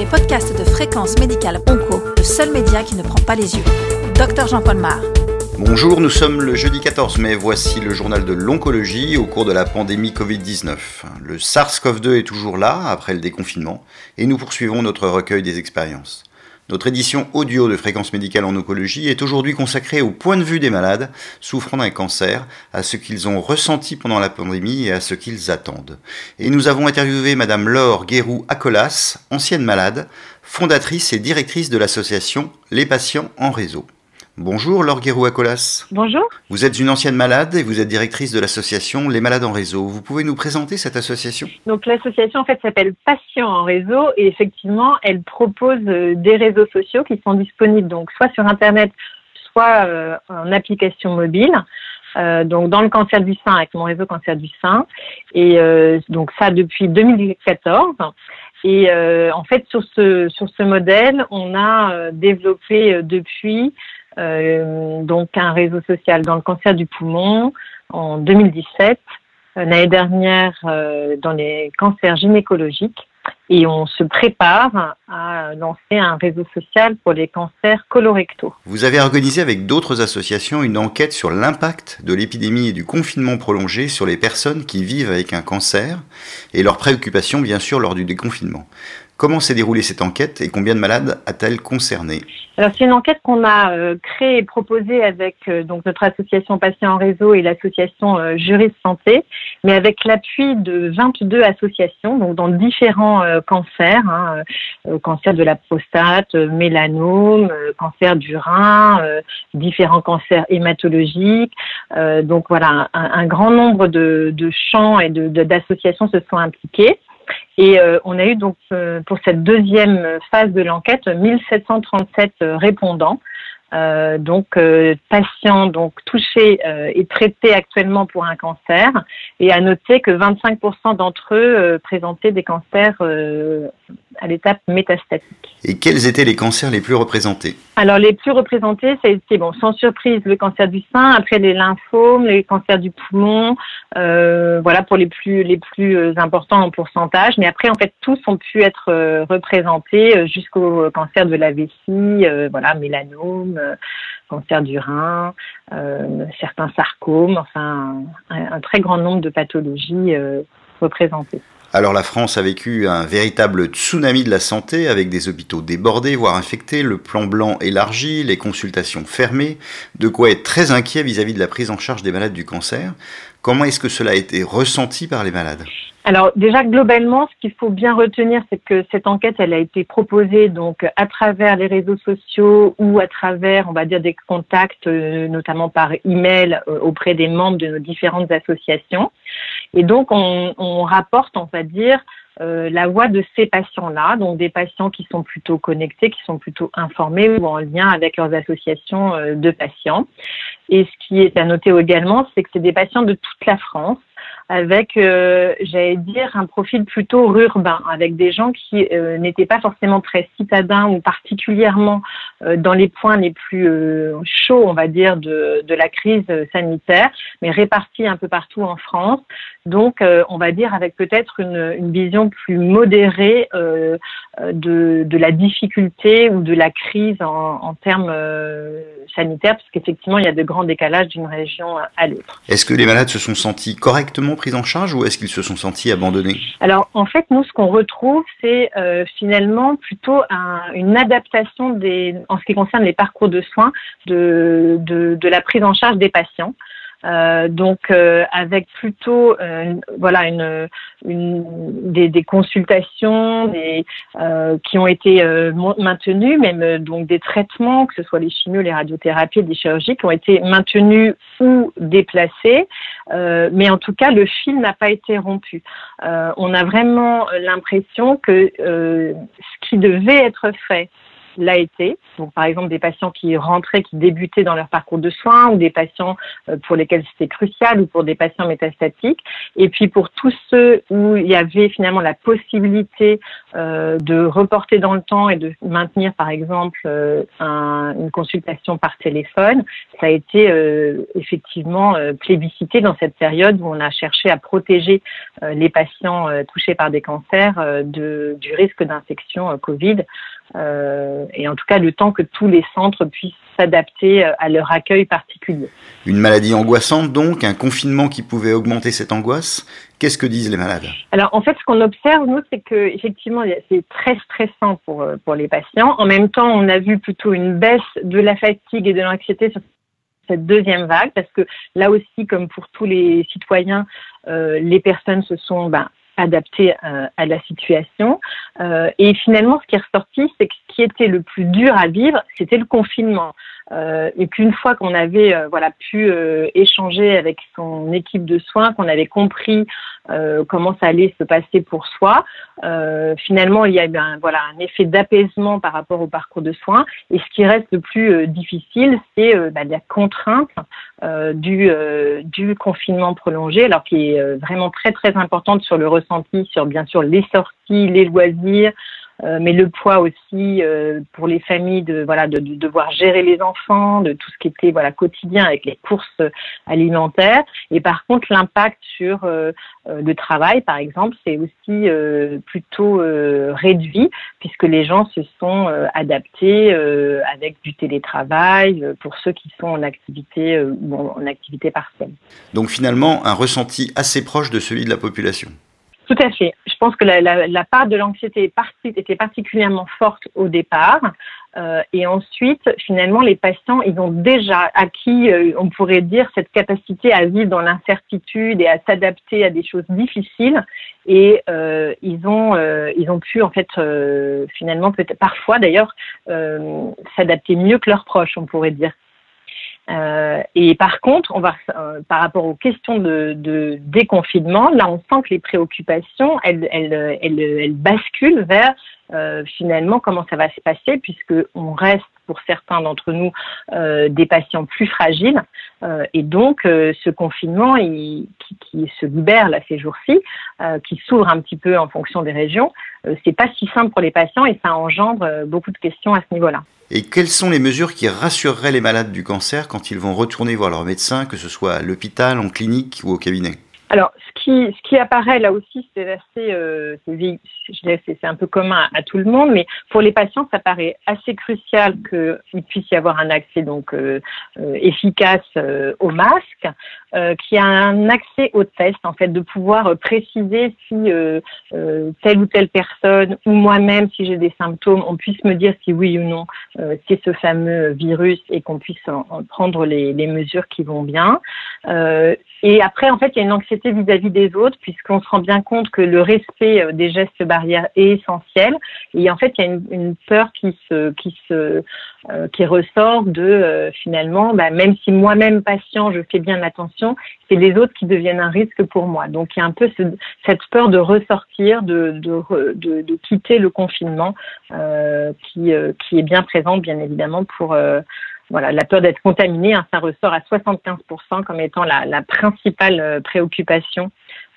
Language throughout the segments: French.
les podcasts de Fréquence Médicale Onco, le seul média qui ne prend pas les yeux. Docteur Jean-Paul Mar. Bonjour, nous sommes le jeudi 14 mai, voici le journal de l'oncologie au cours de la pandémie Covid-19. Le SARS-CoV-2 est toujours là après le déconfinement et nous poursuivons notre recueil des expériences. Notre édition audio de Fréquence médicale en oncologie est aujourd'hui consacrée au point de vue des malades souffrant d'un cancer, à ce qu'ils ont ressenti pendant la pandémie et à ce qu'ils attendent. Et nous avons interviewé Madame Laure Guérou-Acolas, ancienne malade, fondatrice et directrice de l'association Les patients en réseau. Bonjour Laure Guérou-Acolas. Bonjour. Vous êtes une ancienne malade et vous êtes directrice de l'association Les Malades en Réseau. Vous pouvez nous présenter cette association? Donc l'association en fait s'appelle Patients en Réseau et effectivement elle propose euh, des réseaux sociaux qui sont disponibles donc soit sur internet, soit euh, en application mobile. Euh, donc dans le cancer du sein avec mon réseau cancer du sein et donc ça depuis 2014 et en fait sur ce sur ce modèle on a développé depuis donc un réseau social dans le cancer du poumon en 2017, euh, l'année dernière euh, dans les cancers gynécologiques et on se prépare à lancer un réseau social pour les cancers colorectaux. Vous avez organisé avec d'autres associations une enquête sur l'impact de l'épidémie et du confinement prolongé sur les personnes qui vivent avec un cancer et leurs préoccupations bien sûr lors du déconfinement. Comment s'est déroulée cette enquête et combien de malades a-t-elle concerné Alors c'est une enquête qu'on a euh, créée et proposée avec euh, donc notre association Patients en Réseau et l'association euh, Juriste Santé, mais avec l'appui de 22 associations donc dans différents cancers, hein, cancer de la prostate, mélanome, cancer du rein, différents cancers hématologiques. donc voilà, un, grand nombre de, champs et d'associations se sont impliqués. Et euh, on a eu donc euh, pour cette deuxième phase de l'enquête 1737 euh, répondants. donc patients donc touchés et traités actuellement pour un cancer et à noter que 25% d'entre eux présentaient des cancers à l'étape métastatique. Et quels étaient les cancers les plus représentés Alors les plus représentés, ça a été bon, sans surprise le cancer du sein, après les lymphomes, les cancers du poumon, euh, voilà pour les plus les plus euh, importants en pourcentage. Mais après en fait tous ont pu être euh, représentés jusqu'au cancer de la vessie, voilà mélanome, cancer du rein, certains sarcomes, enfin un, un, très grand nombre de pathologies représentées. Alors la France a vécu un véritable tsunami de la santé avec des hôpitaux débordés, voire infectés, le plan blanc élargi, les consultations fermées, de quoi être très inquiet vis-à-vis de la prise en charge des malades du cancer. Comment est-ce que cela a été ressenti par les malades alors déjà globalement, ce qu'il faut bien retenir, c'est que cette enquête, elle a été proposée donc à travers les réseaux sociaux ou à travers, on va dire, des contacts, euh, notamment par email euh, auprès des membres de nos différentes associations. Et donc on, on rapporte, on va dire, euh, la voix de ces patients-là, donc des patients qui sont plutôt connectés, qui sont plutôt informés ou en lien avec leurs associations de patients. Et ce qui est à noter également, c'est que c'est des patients de toute la France avec, euh, j'allais dire, un profil plutôt urbain, avec des gens qui euh, n'étaient pas forcément très citadins ou particulièrement euh, dans les points les plus chauds, on va dire, de, la crise sanitaire, mais répartis un peu partout en France. Donc, on va dire avec peut-être une, vision plus modérée de, de, la difficulté ou de la crise en, en termes sanitaires, parce qu'effectivement, il y a de grands décalages d'une région à l'autre. Est-ce que les malades se sont sentis correctement prise en charge ou est-ce qu'ils se sont sentis abandonnés Alors en fait, nous, ce qu'on retrouve, c'est euh, finalement plutôt une adaptation en ce qui concerne les parcours de soins de la prise en charge des patients. Euh, donc euh, avec plutôt euh, voilà une, une des, des, consultations des, qui ont été maintenues, même donc des traitements, que ce soit les chimios, les radiothérapies, les chirurgies, qui ont été maintenus ou déplacés, mais en tout cas le fil n'a pas été rompu. on a vraiment l'impression que ce qui devait être fait l'a été. Donc, par exemple, des patients qui rentraient, qui débutaient dans leur parcours de soins, ou des patients euh, pour lesquels c'était crucial, ou pour des patients métastatiques. Et puis pour tous ceux où il y avait finalement la possibilité euh, de reporter dans le temps et de maintenir, par exemple, euh, un, une consultation par téléphone, ça a été effectivement plébiscité dans cette période où on a cherché à protéger les patients touchés par des cancers de, du risque d'infection Covid. Euh, et en tout cas le temps que tous les centres puissent s'adapter euh, à leur accueil particulier. Une maladie angoissante donc, un confinement qui pouvait augmenter cette angoisse. Qu'est-ce que disent les malades Alors en fait, ce qu'on observe nous, c'est que effectivement, c'est très stressant pour euh, pour les patients. En même temps, on a vu plutôt une baisse de la fatigue et de l'anxiété sur cette deuxième vague, parce que là aussi, comme pour tous les citoyens, euh, les personnes se sont ben, adapté euh, à la situation. Et finalement, ce qui est ressorti, c'est que qui était le plus dur à vivre, c'était le confinement. Euh, et qu'une fois qu'on avait euh, voilà pu euh, échanger avec son équipe de soins, qu'on avait compris comment ça allait se passer pour soi, finalement il y a un, voilà un effet d'apaisement par rapport au parcours de soins. Et ce qui reste le plus difficile, c'est bah, la contrainte du du confinement prolongé, alors qui est vraiment très très importante sur le ressenti, sur bien sûr les sorties, les loisirs. Euh, mais le poids aussi euh, pour les familles de voilà de, de, devoir gérer les enfants, de tout ce qui était voilà quotidien avec les courses alimentaires. Et par contre, l'impact sur euh, le travail, par exemple, c'est aussi plutôt réduit puisque les gens se sont adaptés avec du télétravail pour ceux qui sont en activité ou en activité partielle. Donc finalement, un ressenti assez proche de celui de la population. Tout à fait. Je pense que la, la, la part de l'anxiété était particulièrement forte au départ. Euh, et ensuite, finalement, les patients, ils ont déjà acquis, euh, on pourrait dire, cette capacité à vivre dans l'incertitude et à s'adapter à des choses difficiles. Et euh, ils ont, euh, ils ont pu, en fait, euh, finalement, peut-être parfois d'ailleurs, s'adapter mieux que leurs proches, on pourrait dire. Euh, et par contre, on va, euh, par rapport aux questions de, de, déconfinement, là, on sent que les préoccupations, elles, elles, elles, elles basculent vers euh, finalement comment ça va se passer, puisque on reste pour certains d'entre nous euh, des patients plus fragiles, euh, et donc ce confinement il, qui, qui, se libère là ces jours-ci, qui s'ouvre un petit peu en fonction des régions, c'est pas si simple pour les patients et ça engendre beaucoup de questions à ce niveau-là. Et quelles sont les mesures qui rassureraient les malades du cancer quand ils vont retourner voir leur médecin, que ce soit à l'hôpital, en clinique ou au cabinet? Alors, ce ce qui apparaît là aussi, c'est assez, euh, c'est un peu commun à, tout le monde, mais pour les patients, ça paraît assez crucial qu'il puisse y avoir un accès donc euh, euh efficace euh, au masque, euh, qu'il y a un accès au test, en fait, de pouvoir préciser si telle ou telle personne ou moi-même, si j'ai des symptômes, on puisse me dire si oui ou non c'est ce fameux virus et qu'on puisse en, en prendre les, mesures qui vont bien. et après, en fait, il y a une anxiété vis-à-vis des autres, puisqu'on se rend bien compte que le respect euh, des gestes barrières est essentiel. Et en fait, il y a une, peur qui se, qui se, euh, qui ressort de euh, finalement, bah, même si moi-même patient, je fais bien attention, c'est les autres qui deviennent un risque pour moi. Donc il y a un peu cette peur de ressortir, de, de, de, quitter le confinement, qui, qui est bien présente, bien évidemment, pour voilà, la peur d'être contaminé, hein, ça ressort à 75% comme étant la, principale préoccupation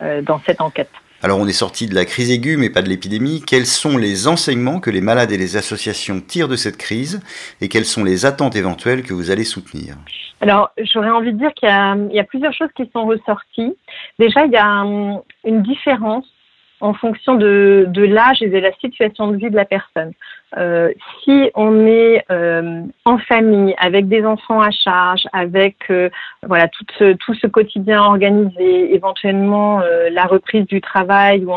dans cette enquête. Alors on est sorti de la crise aiguë mais pas de l'épidémie. Quels sont les enseignements que les malades et les associations tirent de cette crise et quelles sont les attentes éventuelles que vous allez soutenir? Alors j'aurais envie de dire qu'il y, y, a plusieurs choses qui sont ressorties. Déjà il y a hum, une différence en fonction de, de l'âge et de la situation de vie de la personne. Euh, si on est euh, en famille, avec des enfants à charge, avec euh, voilà tout ce, tout ce quotidien organisé, éventuellement euh, la reprise du travail ou,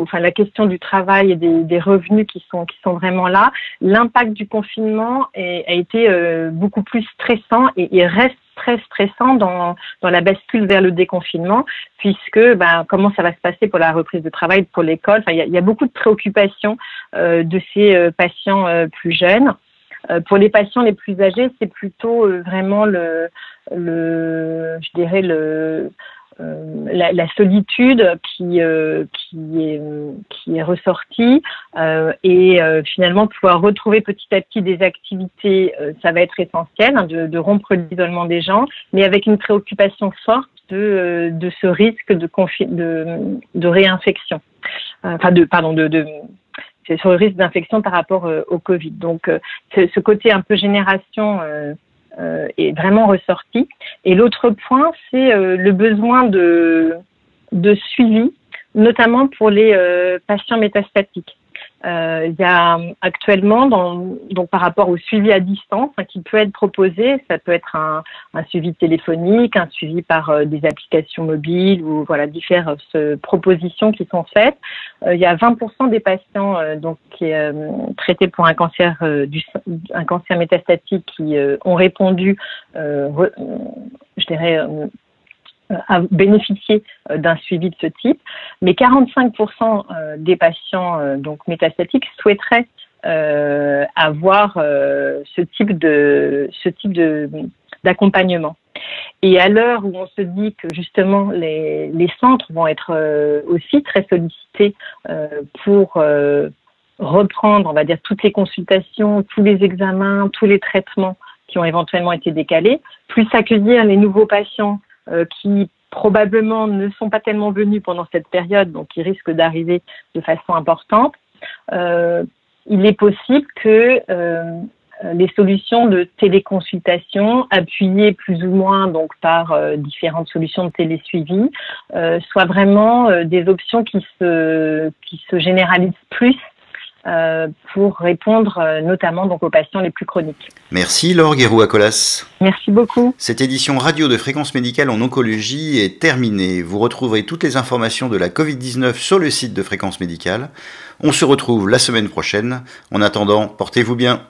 enfin la question du travail et des, des, revenus qui sont qui sont vraiment là, l'impact du confinement est, a été euh, beaucoup plus stressant et il reste très stressant dans, dans la bascule vers le déconfinement, puisque ben, comment ça va se passer pour la reprise de travail, pour l'école? Enfin, il y a, beaucoup de préoccupations euh, de ces euh, patients euh, plus jeunes. Pour les patients les plus âgés, c'est plutôt vraiment le, le, je dirais le la, la, solitude qui qui est qui est ressortie et finalement pouvoir retrouver petit à petit des activités, ça va être essentiel hein, de, de rompre l'isolement des gens, mais avec une préoccupation forte de, de ce risque de, de, de réinfection, enfin de pardon de, de c'est sur le risque d'infection par rapport euh, au Covid. Donc, euh, ce côté un peu génération euh, est vraiment ressorti. Et l'autre point, c'est le besoin de, de suivi, notamment pour les patients métastatiques. Euh, il y a actuellement, dans, donc par rapport au suivi à distance hein, qui peut être proposé, ça peut être un, un suivi téléphonique, un suivi par euh, des applications mobiles ou voilà différentes euh, propositions qui sont faites. il y a 20% des patients donc qui traités pour un cancer du un cancer métastatique qui ont répondu, je dirais bénéficier euh, d'un suivi de ce type, mais 45% euh, des patients euh, donc métastatiques souhaiteraient avoir ce type de ce type de d'accompagnement. Et à l'heure où on se dit que justement les, les centres vont être aussi très sollicités pour reprendre, on va dire, toutes les consultations, tous les examens, tous les traitements qui ont éventuellement été décalés, plus accueillir les nouveaux patients euh, qui probablement ne sont pas tellement venus pendant cette période, donc qui risquent d'arriver de façon importante, euh, il est possible que euh, les solutions de téléconsultation, appuyées plus ou moins donc par différentes solutions de télésuivi, soient vraiment des options qui se qui se généralisent plus euh, pour répondre euh, notamment donc aux patients les plus chroniques. Merci Laure Guérou-Acolas. Merci beaucoup. Cette édition radio de fréquence médicale en oncologie est terminée. Vous retrouverez toutes les informations de la Covid-19 sur le site de fréquence médicale. On se retrouve la semaine prochaine. En attendant, portez-vous bien.